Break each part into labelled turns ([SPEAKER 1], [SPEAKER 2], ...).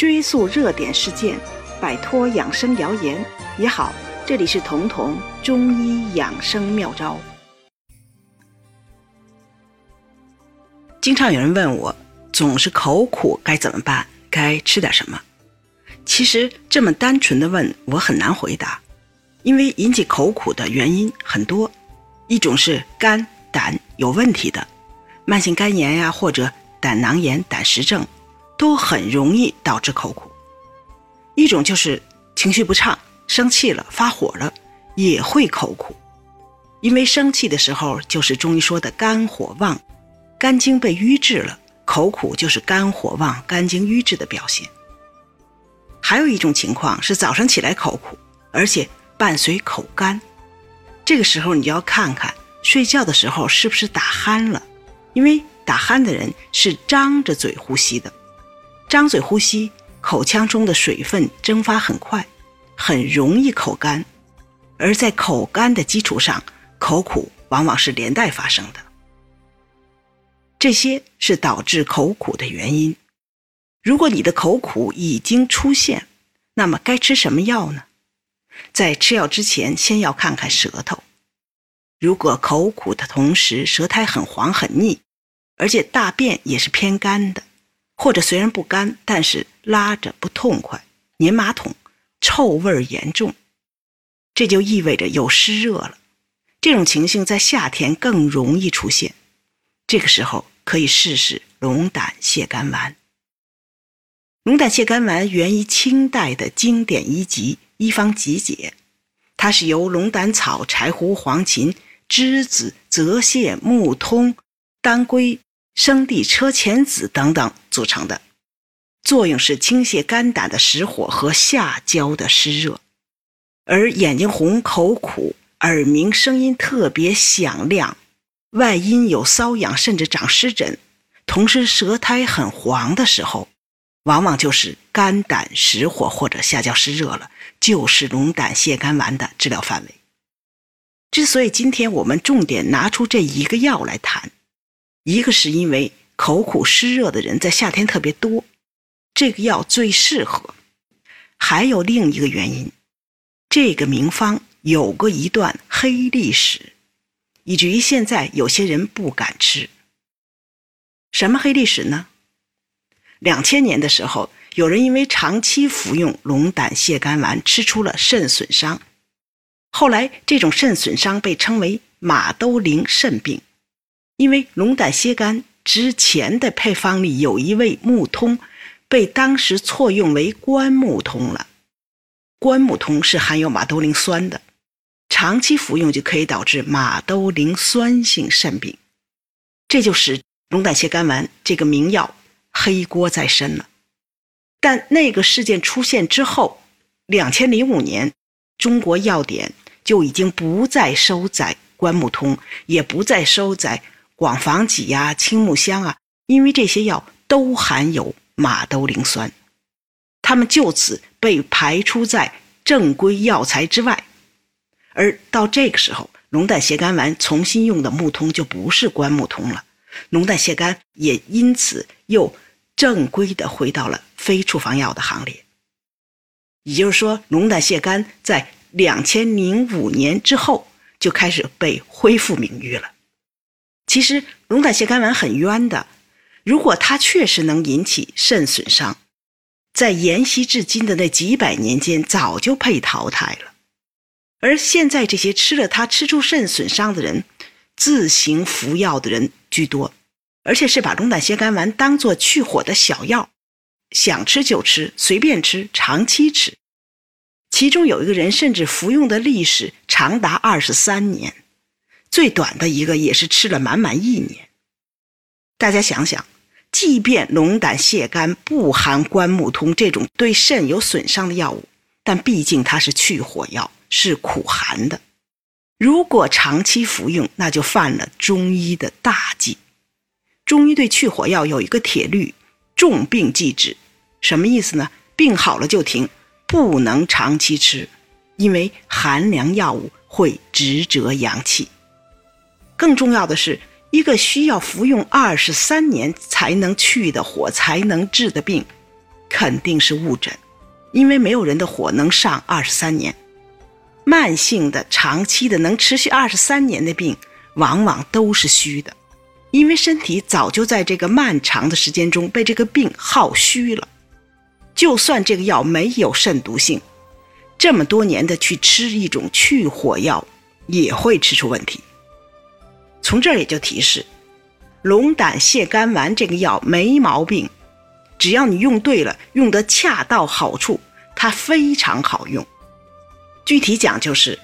[SPEAKER 1] 追溯热点事件，摆脱养生谣言也好。这里是彤彤中医养生妙招。经常有人问我，总是口苦该怎么办？该吃点什么？其实这么单纯的问，我很难回答，因为引起口苦的原因很多，一种是肝胆有问题的，慢性肝炎呀，或者胆囊炎、胆石症，都很容易导致口苦；一种就是情绪不畅，生气了、发火了，也会口苦，因为生气的时候就是中医说的肝火旺，肝经被瘀滞了，口苦就是肝火旺、肝经瘀滞的表现。还有一种情况是早上起来口苦，而且伴随口干，这个时候你就要看看睡觉的时候是不是打鼾了，因为打鼾的人是张着嘴呼吸的，张嘴呼吸，口腔中的水分蒸发很快，很容易口干，而在口干的基础上，口苦往往是连带发生的，这些是导致口苦的原因。如果你的口苦已经出现，那么该吃什么药呢？在吃药之前，先要看看舌头。如果口苦的同时舌苔很黄很腻，而且大便也是偏干的，或者虽然不干，但是拉着不痛快、粘马桶、臭味严重，这就意味着有湿热了。这种情形在夏天更容易出现，这个时候可以试试龙胆泻肝丸。龙胆泻肝丸源于清代的经典医集《医方集解》，它是由龙胆草、柴胡、黄芩、栀子、泽泻、木通、当归、生地、车前子等等组成的，作用是清泻肝胆的实火和下焦的湿热。而眼睛红、口苦、耳鸣、声音特别响亮、外阴有瘙痒甚至长湿疹，同时舌苔很黄的时候。往往就是肝胆实火或者下焦湿热了，就是龙胆泻肝丸的治疗范围。之所以今天我们重点拿出这一个药来谈，一个是因为口苦湿热的人在夏天特别多，这个药最适合；还有另一个原因，这个名方有过一段黑历史，以至于现在有些人不敢吃。什么黑历史呢？两千年的时候，有人因为长期服用龙胆泻肝丸，吃出了肾损伤。后来，这种肾损伤被称为马兜铃肾病。因为龙胆泻肝之前的配方里有一味木通，被当时错用为关木通了。关木通是含有马兜铃酸的，长期服用就可以导致马兜铃酸性肾病。这就使龙胆泻肝丸这个名药。黑锅在身了，但那个事件出现之后，两千零五年，中国药典就已经不再收载关木通，也不再收载广防己呀、青木香啊，因为这些药都含有马兜铃酸，它们就此被排除在正规药材之外。而到这个时候，龙胆泻肝丸重新用的木通就不是关木通了。龙胆泻肝也因此又正规的回到了非处方药的行列。也就是说，龙胆泻肝在两千零五年之后就开始被恢复名誉了。其实，龙胆泻肝丸很冤的，如果它确实能引起肾损伤，在沿袭至今的那几百年间早就被淘汰了。而现在这些吃了它吃出肾损伤的人。自行服药的人居多，而且是把龙胆泻肝丸当做去火的小药，想吃就吃，随便吃，长期吃。其中有一个人甚至服用的历史长达二十三年，最短的一个也是吃了满满一年。大家想想，即便龙胆泻肝不含关木通这种对肾有损伤的药物，但毕竟它是去火药，是苦寒的。如果长期服用，那就犯了中医的大忌。中医对去火药有一个铁律：重病忌止。什么意思呢？病好了就停，不能长期吃，因为寒凉药物会直折阳气。更重要的是，一个需要服用二十三年才能去的火、才能治的病，肯定是误诊，因为没有人的火能上二十三年。慢性的、长期的、能持续二十三年的病，往往都是虚的，因为身体早就在这个漫长的时间中被这个病耗虚了。就算这个药没有肾毒性，这么多年的去吃一种去火药，也会吃出问题。从这儿也就提示，龙胆泻肝丸这个药没毛病，只要你用对了，用得恰到好处，它非常好用。具体讲就是，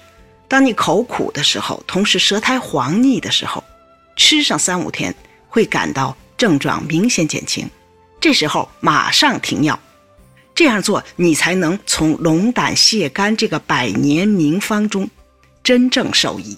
[SPEAKER 1] 当你口苦的时候，同时舌苔黄腻的时候，吃上三五天会感到症状明显减轻，这时候马上停药，这样做你才能从龙胆泻肝这个百年名方中真正受益。